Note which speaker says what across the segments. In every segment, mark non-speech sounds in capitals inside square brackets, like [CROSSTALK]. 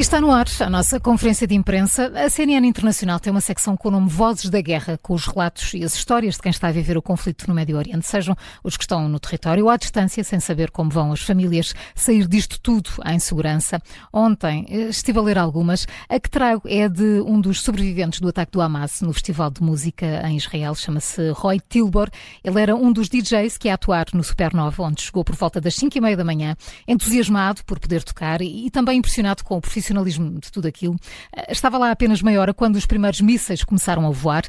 Speaker 1: está no ar a nossa conferência de imprensa. A CNN Internacional tem uma secção com o nome Vozes da Guerra, com os relatos e as histórias de quem está a viver o conflito no Médio Oriente, sejam os que estão no território ou à distância, sem saber como vão as famílias sair disto tudo em segurança. Ontem eh, estive a ler algumas. A que trago é de um dos sobreviventes do ataque do Hamas no Festival de Música em Israel, chama-se Roy Tilbor. Ele era um dos DJs que ia atuar no Supernova, onde chegou por volta das 5 e meia da manhã, entusiasmado por poder tocar e também impressionado com o profissionalismo profissionalismo de tudo aquilo. Eh, estava lá apenas meia hora quando os primeiros mísseis começaram a voar.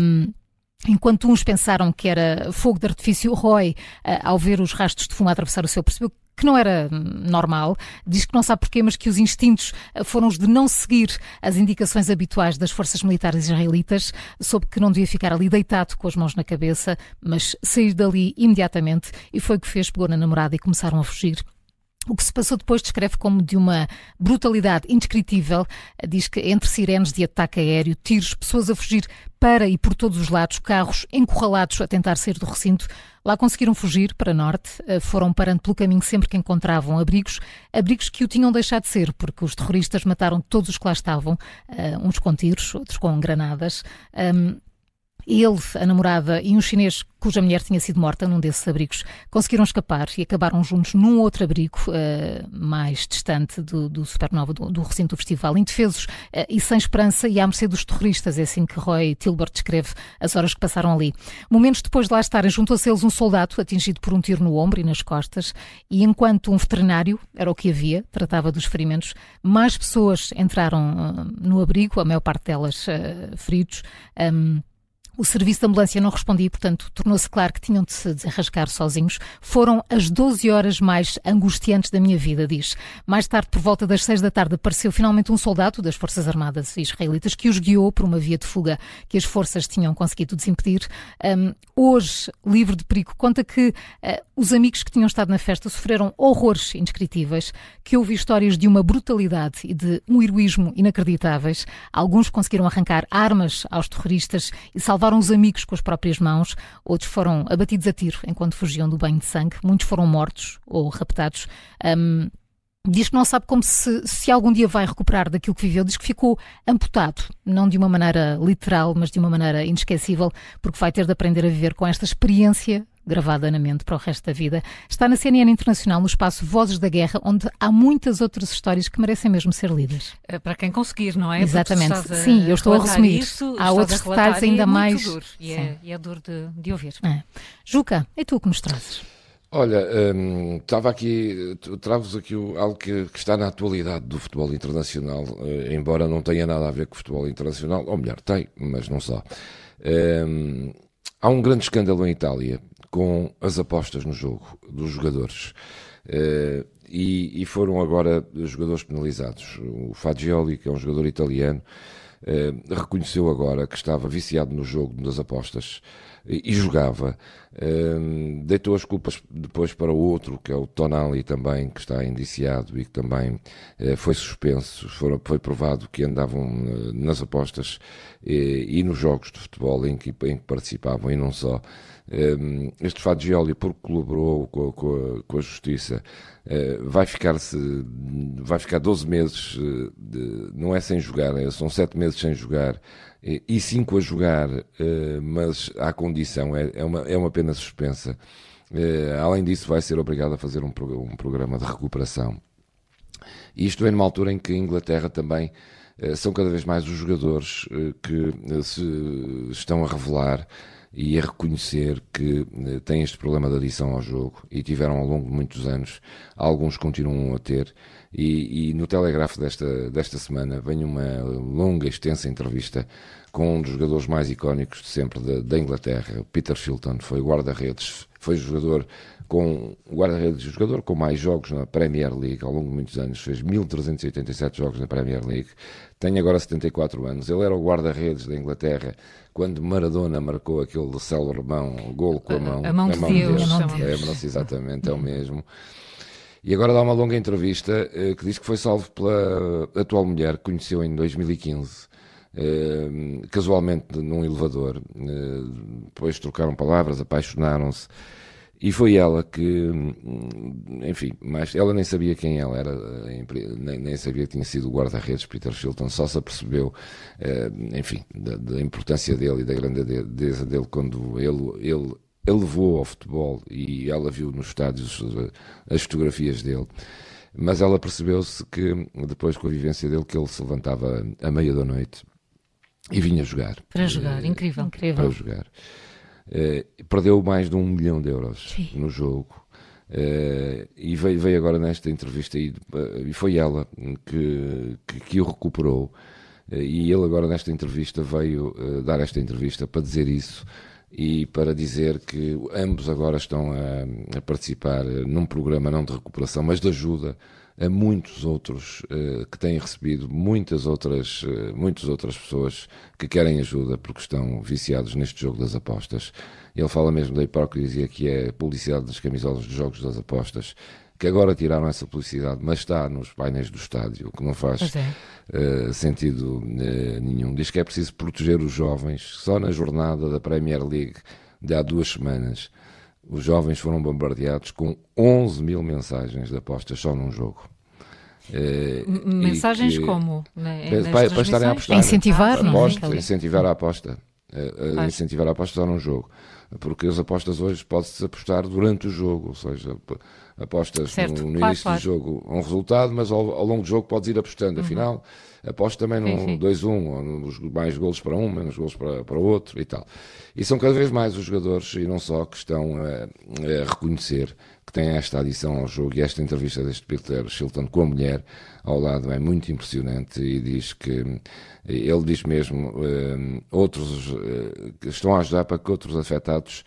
Speaker 1: Um, Enquanto uns pensaram que era fogo de artifício, Roy, eh, ao ver os rastros de fumo atravessar o céu, percebeu que não era hum, normal. Diz que não sabe porquê, mas que os instintos eh, foram os de não seguir as indicações habituais das forças militares israelitas. Soube que não devia ficar ali deitado com as mãos na cabeça, mas sair dali imediatamente. E foi o que fez, pegou na namorada e começaram a fugir. O que se passou depois descreve como de uma brutalidade indescritível. Diz que entre sirenes de ataque aéreo, tiros, pessoas a fugir para e por todos os lados, carros encurralados a tentar sair do recinto. Lá conseguiram fugir para norte, eh, foram parando pelo caminho sempre que encontravam abrigos, abrigos que o tinham deixado de ser, porque os terroristas mataram todos os que lá estavam, eh, uns com tiros, outros com granadas. Ele, a namorada e um chinês cuja mulher tinha sido morta num desses abrigos, conseguiram escapar e acabaram juntos num outro abrigo uh, mais distante do, do Supernova, do, do, recinto do festival, indefesos uh, e sem esperança e à mercê dos terroristas. É assim que Roy Tilbert descreve as horas que passaram ali. Momentos depois de lá estarem, juntou-se a eles um soldado atingido por um tiro no ombro e nas costas e enquanto um veterinário, era o que havia, tratava dos ferimentos, mais pessoas entraram uh, no abrigo, a maior parte delas feridos. Um, o serviço de ambulância não respondia, portanto, tornou-se claro que tinham de se desenrascar sozinhos. Foram as 12 horas mais angustiantes da minha vida, diz. Mais tarde, por volta das 6 da tarde, apareceu finalmente um soldado das Forças Armadas israelitas que os guiou por uma via de fuga que as forças tinham conseguido desimpedir. Um, hoje, livre de perigo, conta que uh, os amigos que tinham estado na festa sofreram horrores indescritíveis, que houve histórias de uma brutalidade e de um heroísmo inacreditáveis. Alguns conseguiram arrancar armas aos terroristas e salvar salvaram os amigos com as próprias mãos, outros foram abatidos a tiro enquanto fugiam do banho de sangue, muitos foram mortos ou raptados. Um, Diz que não sabe como se, se algum dia vai recuperar daquilo que viveu. Diz que ficou amputado, não de uma maneira literal, mas de uma maneira inesquecível, porque vai ter de aprender a viver com esta experiência gravada na mente para o resto da vida. Está na CNN Internacional, no espaço Vozes da Guerra, onde há muitas outras histórias que merecem mesmo ser lidas.
Speaker 2: É para quem conseguir, não é?
Speaker 1: Exatamente. Sim, eu estou a resumir. Isso, há outros detalhes ainda
Speaker 2: é
Speaker 1: mais.
Speaker 2: Duro, e, é, e é duro de, de ouvir.
Speaker 1: É. Juca, e tu que nos trazes?
Speaker 3: Olha, um, estava aqui, trago-vos aqui algo que, que, está na atualidade do futebol internacional, uh, embora não tenha nada a ver com o futebol internacional, ou melhor, tem, mas não só. Um, há um grande escândalo em Itália com as apostas no jogo dos jogadores. Uh, e, e, foram agora jogadores penalizados. O Fagioli, que é um jogador italiano, uh, reconheceu agora que estava viciado no jogo das apostas e jogava. Um, deitou as culpas depois para o outro, que é o Tonali também, que está indiciado e que também uh, foi suspenso. Foram, foi provado que andavam uh, nas apostas e, e, nos jogos de futebol em que, em que participavam e não só. Um, este Fagioli, porque colaborou com, com, a, com a Justiça, vai ficar se vai ficar 12 meses, de, não é sem jogar, é, são 7 meses sem jogar e cinco a jogar, eh, mas à condição, é, é, uma, é uma pena suspensa. Eh, além disso, vai ser obrigado a fazer um, um programa de recuperação. Isto é numa altura em que a Inglaterra também eh, são cada vez mais os jogadores que se estão a revelar e a reconhecer que têm este problema de adição ao jogo e tiveram ao longo de muitos anos, alguns continuam a ter. E, e no Telegraph desta, desta semana vem uma longa, extensa entrevista com um dos jogadores mais icónicos de sempre da, da Inglaterra, Peter Shilton, foi guarda-redes, foi jogador com guarda-redes, jogador com mais jogos na Premier League ao longo de muitos anos, fez 1387 jogos na Premier League, tem agora 74 anos. Ele era o guarda-redes da Inglaterra quando Maradona marcou aquele célebre mão, gol com a mão.
Speaker 2: A, a mão de Deus. Deus.
Speaker 3: Lembram-se exatamente, é o mesmo. E agora dá uma longa entrevista eh, que diz que foi salvo pela atual mulher que conheceu em 2015. Uh, casualmente num elevador, uh, depois trocaram palavras, apaixonaram-se E foi ela que, enfim, mas ela nem sabia quem ela era, nem, nem sabia que tinha sido o guarda-redes Peter Shilton, só se apercebeu, eh, enfim, da, da, importância dele e da grandeza dele quando ele, ele, ele levou ao futebol e ela viu nos estádios as fotografias dele. Mas ela percebeu-se que, depois com a vivência dele, que ele se levantava à meia da noite e vinha jogar.
Speaker 2: Para jogar, incrível, incrível.
Speaker 3: Para jogar. Uh, perdeu mais de um milhão de euros Sim. no jogo. Uh, e veio, veio, agora nesta entrevista e, uh, e foi ela que, que, que o recuperou. e ele agora nesta entrevista veio dar esta entrevista para dizer isso e para dizer que ambos agora estão a, a participar num programa não de recuperação, mas de ajuda a muitos outros uh, que têm recebido, muitas outras, uh, muitas outras pessoas que querem ajuda porque estão viciados neste jogo das apostas. Ele fala mesmo da hipocrisia que é a publicidade das camisolas dos jogos das apostas, que agora tiraram essa publicidade, mas está nos painéis do estádio, o que não faz é. uh, sentido nenhum. Diz que é preciso proteger os jovens. Só na jornada da Premier League de há duas semanas os jovens foram bombardeados com 11 mil mensagens de apostas só num jogo.
Speaker 2: Eh, mensagens que, como?
Speaker 3: para, para estarem a apostar.
Speaker 1: Incentivar,
Speaker 3: não é? Incentivar a aposta. Uh, incentivar a aposta só num jogo. Porque as apostas hoje pode-se apostar durante o jogo, ou seja, apostas certo, no, no claro, início claro. do jogo um resultado, mas ao, ao, longo do jogo podes ir apostando. Uhum. Afinal, aposto também no 2-1, nos mais golos para um, menos golos para, para outro e tal. E são cada vez mais os jogadores, e não só, que estão a, a reconhecer que têm esta adição ao jogo. E esta entrevista deste Peter Shilton com a mulher ao lado é muito impressionante e diz que ele diz mesmo uh, outros uh, estão a ajudar para que outros afetados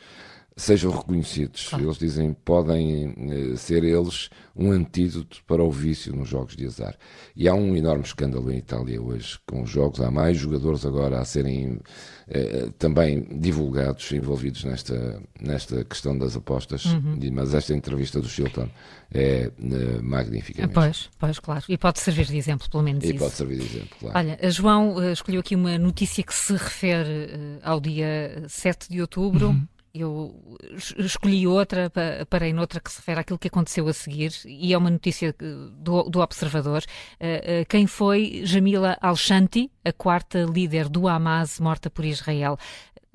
Speaker 3: sejam reconhecidos. Claro. Eles dizem podem uh, ser eles um antídoto para o vício nos jogos de azar. E há um enorme escândalo em Itália hoje com os jogos. Há mais jogadores agora a serem uh, também divulgados, envolvidos nesta, nesta questão das apostas. Uhum. Mas esta entrevista do Shilton é uh, magnífica. Mesmo.
Speaker 2: Pois, pois, claro. E pode servir de exemplo, pelo menos.
Speaker 3: E
Speaker 2: isso.
Speaker 3: pode servir de exemplo, claro.
Speaker 2: Olha, João escolheu aqui uma notícia que se refere ao dia 7 de outubro. Uhum eu escolhi outra, parei noutra que se refere àquilo que aconteceu a seguir, e é uma notícia do, do Observador. Uh, uh, quem foi Jamila Al-Shanti, a quarta líder do Hamas morta por Israel?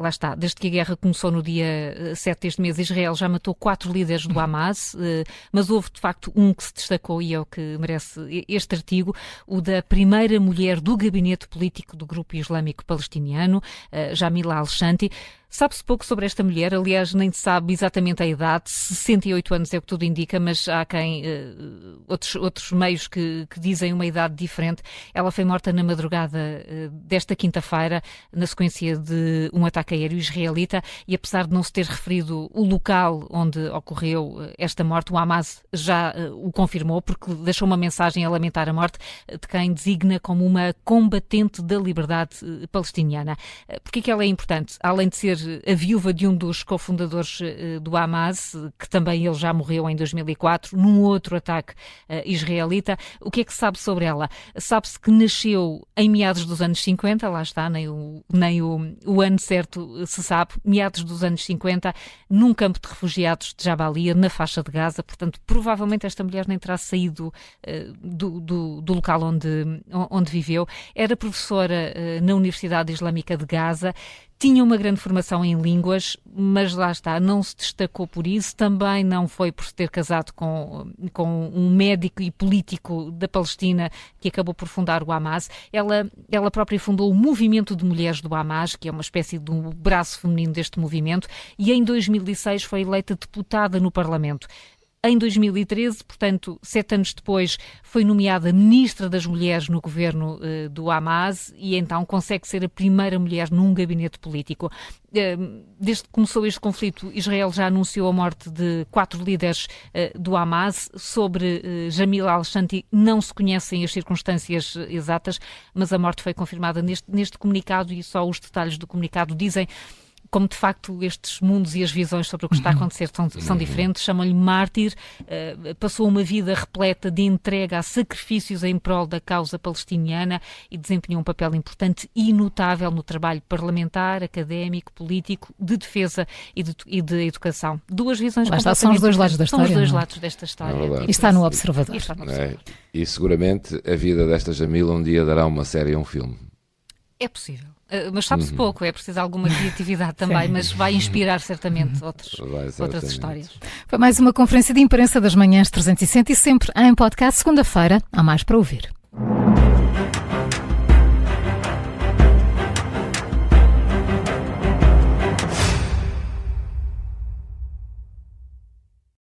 Speaker 2: lá está, desde que a guerra começou no dia 7 eh, deste mês, Israel já matou quatro líderes do Hamas, eh, mas houve de facto um que se destacou e é o que merece este artigo, o da primeira mulher do gabinete político do grupo islâmico palestiniano, eh, Jamila Al-Shanti. Sabe-se pouco sobre esta mulher, aliás, nem sabe exatamente a idade, 68 anos é o que tudo indica, mas há quem, uh, outros, outros meios que, que, dizem uma idade diferente. Ela foi morta na madrugada uh, desta quinta-feira, na sequência de um ataque aéreo israelita, e apesar de não se ter referido o local onde ocorreu uh, esta morte, o Hamas já o confirmou, porque deixou uma mensagem a lamentar a morte de quem designa como uma combatente da liberdade palestiniana. Por que ela é importante? Além de ser a viúva de um dos cofundadores eh, do Hamas, que também ele já morreu em 2004, num outro ataque uh, israelita. O que é que sabe sobre ela? Sabe-se que nasceu em meados dos anos 50, lá está, nem o, nem o, o ano certo se sabe, meados dos anos 50, num campo de refugiados de Jabalia, na faixa de Gaza. Portanto, provavelmente esta mulher nem terá saído uh, do, do, do, local onde, onde viveu. Era professora na Universidade Islâmica de Gaza, tinha uma grande formação em línguas, mas lá está, não se destacou por isso, também não foi por se ter casado com, com um médico e político da Palestina que acabou por fundar o Hamas. Ela, ela própria fundou o Movimento de Mulheres do Hamas, que é uma espécie de um braço feminino deste movimento, e em 2006 foi eleita deputada no Parlamento. Em 2013, portanto, sete anos depois, foi nomeada Ministra das Mulheres no governo uh, do Hamas e então consegue ser a primeira mulher num gabinete político. Uh, desde que começou este conflito, Israel já anunciou a morte de quatro líderes uh, do Hamas. Sobre Jamil al-Shanti não se conhecem as circunstâncias exatas, mas a morte foi confirmada neste, neste comunicado e só os detalhes do comunicado dizem como de facto estes mundos e as visões sobre o que está a acontecer são, são diferentes, chamam-lhe mártir, uh, passou uma vida repleta de entrega a sacrifícios em prol da causa palestiniana e desempenhou um papel importante e notável no trabalho parlamentar, académico, político, de defesa e de, e de educação. Duas visões
Speaker 1: Lá está, são os dois lados da história.
Speaker 2: São os dois
Speaker 1: é?
Speaker 2: lados desta história.
Speaker 3: É
Speaker 1: e está no observador.
Speaker 2: E, está no observador.
Speaker 3: É, e seguramente a vida desta Jamila um dia dará uma série ou um filme.
Speaker 2: É possível. Uh, mas sabe-se uhum. pouco, é preciso alguma criatividade [LAUGHS] também, mas vai inspirar certamente outros, certamente. outras histórias.
Speaker 1: Foi mais uma conferência de imprensa das manhãs 360 e sempre em podcast, segunda-feira, há mais para ouvir.